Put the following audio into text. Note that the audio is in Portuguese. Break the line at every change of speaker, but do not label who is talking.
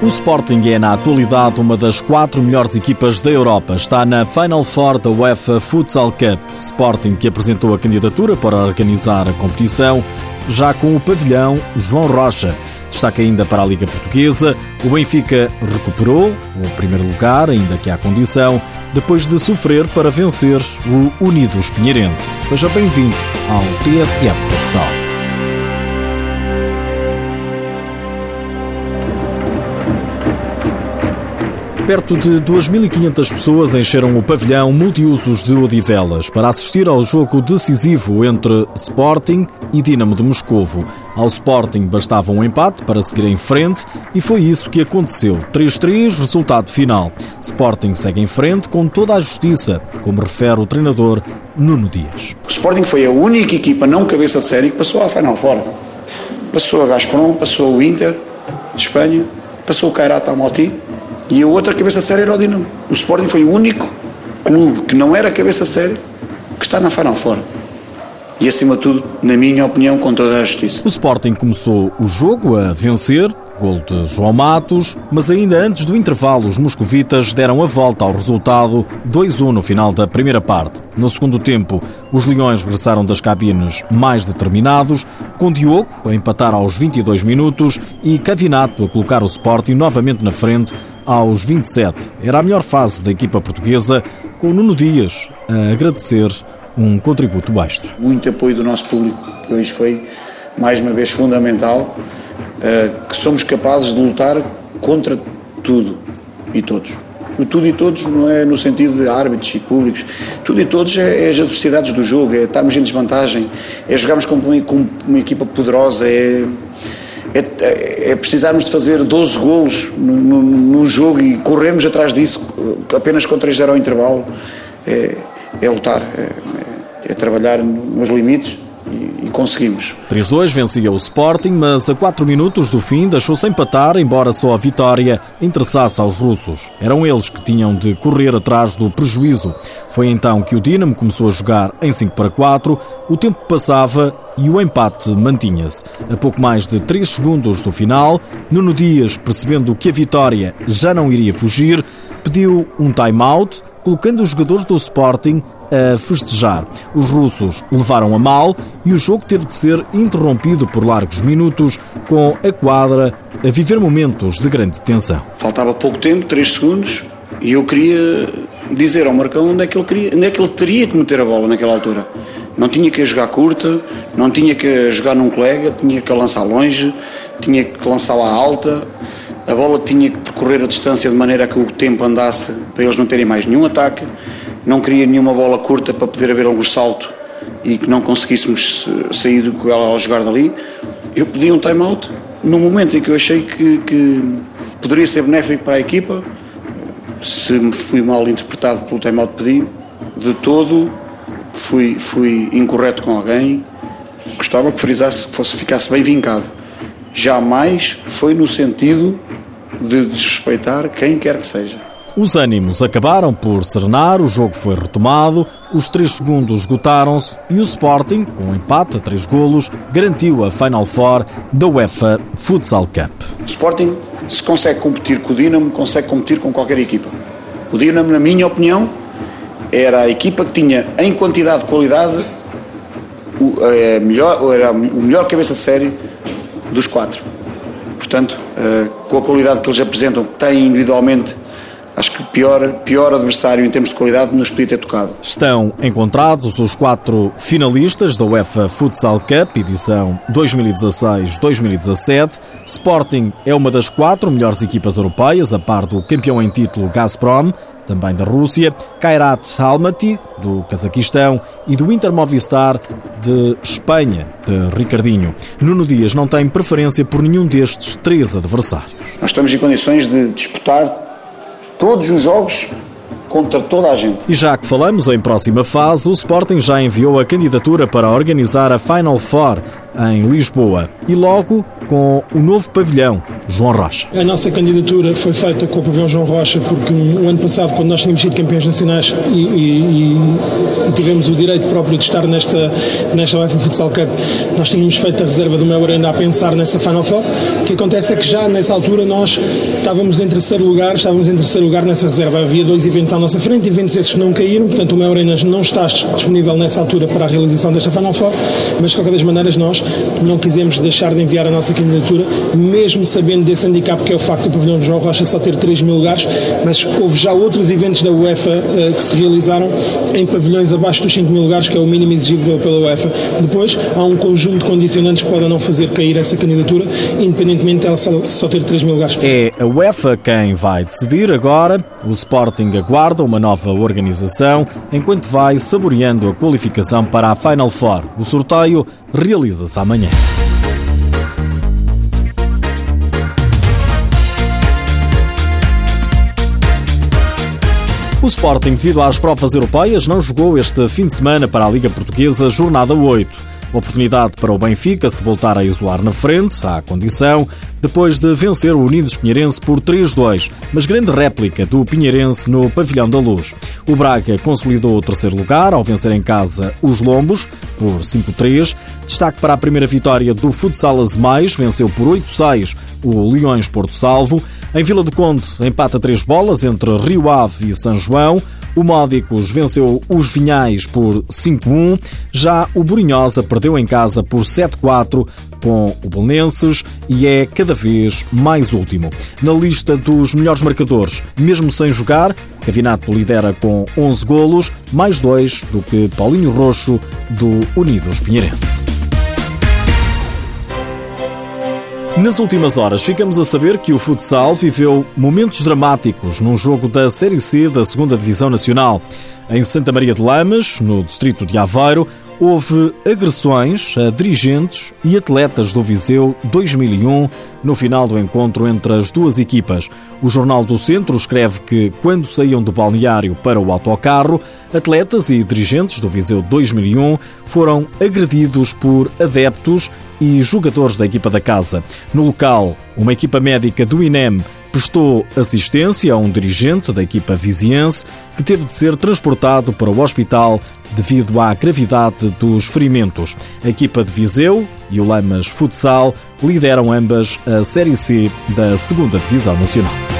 O Sporting é, na atualidade, uma das quatro melhores equipas da Europa. Está na Final Four da UEFA Futsal Cup. Sporting que apresentou a candidatura para organizar a competição, já com o pavilhão João Rocha. Destaca ainda para a Liga Portuguesa. O Benfica recuperou o primeiro lugar, ainda que há condição, depois de sofrer para vencer o Unidos Pinheirense. Seja bem-vindo ao TSF Futsal. Perto de 2.500 pessoas encheram o pavilhão multiusos de Odivelas para assistir ao jogo decisivo entre Sporting e Dinamo de Moscovo. Ao Sporting bastava um empate para seguir em frente e foi isso que aconteceu. 3-3, resultado final. Sporting segue em frente com toda a justiça, como refere o treinador Nuno Dias.
O Sporting foi a única equipa não cabeça de série que passou à final fora. Passou a Gazprom, passou o Inter de Espanha, passou o Kairat Almaty e a outra cabeça séria era o Dinamo. O Sporting foi o único clube que não era cabeça séria que está na Final Four. E acima de tudo, na minha opinião, com toda a justiça.
O Sporting começou o jogo a vencer, gol de João Matos, mas ainda antes do intervalo os moscovitas deram a volta ao resultado 2-1 no final da primeira parte. No segundo tempo, os Leões regressaram das cabines mais determinados, com Diogo a empatar aos 22 minutos e Cavinato a colocar o Sporting novamente na frente aos 27. Era a melhor fase da equipa portuguesa, com Nuno Dias a agradecer um contributo extra.
Muito apoio do nosso público, que hoje foi mais uma vez fundamental, eh, que somos capazes de lutar contra tudo e todos. O tudo e todos não é no sentido de árbitros e públicos. Tudo e todos é, é as adversidades do jogo, é estarmos em desvantagem, é jogarmos com com uma equipa poderosa, é é, é, precisarmos de fazer 12 golos num jogo e corrermos atrás disso apenas com 3-0 ao intervalo. É, é lutar, é, é, trabalhar nos limites e, conseguimos.
3-2 vencia o Sporting, mas a 4 minutos do fim deixou-se empatar, embora só a vitória interessasse aos russos. Eram eles que tinham de correr atrás do prejuízo. Foi então que o Dinamo começou a jogar em 5 para 4, o tempo passava e o empate mantinha-se. A pouco mais de 3 segundos do final, Nuno Dias, percebendo que a vitória já não iria fugir, pediu um time-out, colocando os jogadores do Sporting a festejar. Os russos levaram a mal e o jogo teve de ser interrompido por largos minutos, com a quadra a viver momentos de grande tensão.
Faltava pouco tempo, 3 segundos, e eu queria dizer ao Marcão onde é que ele, queria, onde é que ele teria que meter a bola naquela altura. Não tinha que jogar curta, não tinha que jogar num colega, tinha que lançar longe, tinha que lançá-la alta, a bola tinha que percorrer a distância de maneira que o tempo andasse para eles não terem mais nenhum ataque não queria nenhuma bola curta para poder haver algum salto e que não conseguíssemos sair com ela ao jogar dali. Eu pedi um time-out no momento em que eu achei que, que, poderia ser benéfico para a equipa. Se me fui mal interpretado pelo time-out que pedi, de todo fui, fui incorreto com alguém. Gostava que frisasse, fosse, ficasse bem vincado. Jamais foi no sentido de desrespeitar quem quer que seja.
Os ânimos acabaram por serenar, o jogo foi retomado, os três segundos esgotaram-se e o Sporting, com um empate a três golos, garantiu a Final Four da UEFA Futsal Cup.
O Sporting, se consegue competir com o Dinamo, consegue competir com qualquer equipa. O Dinamo, na minha opinião, era a equipa que tinha, em quantidade de qualidade, o, a melhor, era o melhor cabeça de série dos quatro. Portanto, eh, com a qualidade que eles apresentam, que têm individualmente acho que pior, pior adversário em termos de qualidade nos podia ter tocado.
Estão encontrados os quatro finalistas da UEFA Futsal Cup, edição 2016-2017. Sporting é uma das quatro melhores equipas europeias, a par do campeão em título Gazprom, também da Rússia, Kairat Almaty, do Cazaquistão, e do Inter Movistar de Espanha, de Ricardinho. Nuno Dias não tem preferência por nenhum destes três adversários.
Nós estamos em condições de disputar todos os jogos contra toda a gente.
E já que falamos em próxima fase, o Sporting já enviou a candidatura para organizar a Final Four em Lisboa e logo com o novo pavilhão João Rocha.
A nossa candidatura foi feita com o pavilhão João Rocha porque o ano passado, quando nós tínhamos sido campeões nacionais e, e, e tivemos o direito próprio de estar nesta, nesta UEFA Futsal Cup, nós tínhamos feito a reserva do meu ainda a pensar nessa Final Four. O que acontece é que já nessa altura nós estávamos em terceiro lugar, estávamos em terceiro lugar nessa reserva. Havia dois eventos à nossa frente, eventos esses que não caíram, portanto o meu Arena não está disponível nessa altura para a realização desta Final Four, mas de qualquer das maneiras nós não quisemos deixar de enviar a nossa candidatura, mesmo sabendo desse handicap que é o facto do pavilhão de João Rocha só ter 3 mil lugares, mas houve já outros eventos da UEFA uh, que se realizaram em pavilhões abaixo dos 5 mil lugares, que é o mínimo exigível pela UEFA. Depois, há um conjunto de condicionantes que podem não fazer cair essa candidatura, independentemente dela só, só ter 3 mil lugares.
É a UEFA quem vai decidir agora. O Sporting aguarda uma nova organização, enquanto vai saboreando a qualificação para a Final Four. O sorteio realiza-se amanhã. O Sporting, devido às provas europeias, não jogou este fim de semana para a Liga Portuguesa, jornada 8. Oportunidade para o Benfica se voltar a isolar na frente, à condição, depois de vencer o Unidos Pinheirense por 3-2, mas grande réplica do Pinheirense no Pavilhão da Luz. O Braga consolidou o terceiro lugar ao vencer em casa os Lombos por 5-3. Destaque para a primeira vitória do Futsal Mais, venceu por 8-6 o Leões Porto Salvo. Em Vila do Conde, empata três bolas entre Rio Ave e São João. O Módicos venceu os Vinhais por 5-1. Já o Borinhosa perdeu em casa por 7-4 com o Belenenses e é cada vez mais último. Na lista dos melhores marcadores, mesmo sem jogar, Cavinato lidera com 11 golos, mais dois do que Paulinho Roxo do Unidos Pinheirense. Nas últimas horas, ficamos a saber que o futsal viveu momentos dramáticos num jogo da Série C da 2 Divisão Nacional. Em Santa Maria de Lamas, no distrito de Aveiro, houve agressões a dirigentes e atletas do Viseu 2001 no final do encontro entre as duas equipas. O Jornal do Centro escreve que, quando saíam do balneário para o autocarro, atletas e dirigentes do Viseu 2001 foram agredidos por adeptos e jogadores da equipa da casa. No local, uma equipa médica do INEM prestou assistência a um dirigente da equipa viziense que teve de ser transportado para o hospital devido à gravidade dos ferimentos. A equipa de Viseu e o Lamas Futsal lideram ambas a Série C da 2 Divisão Nacional.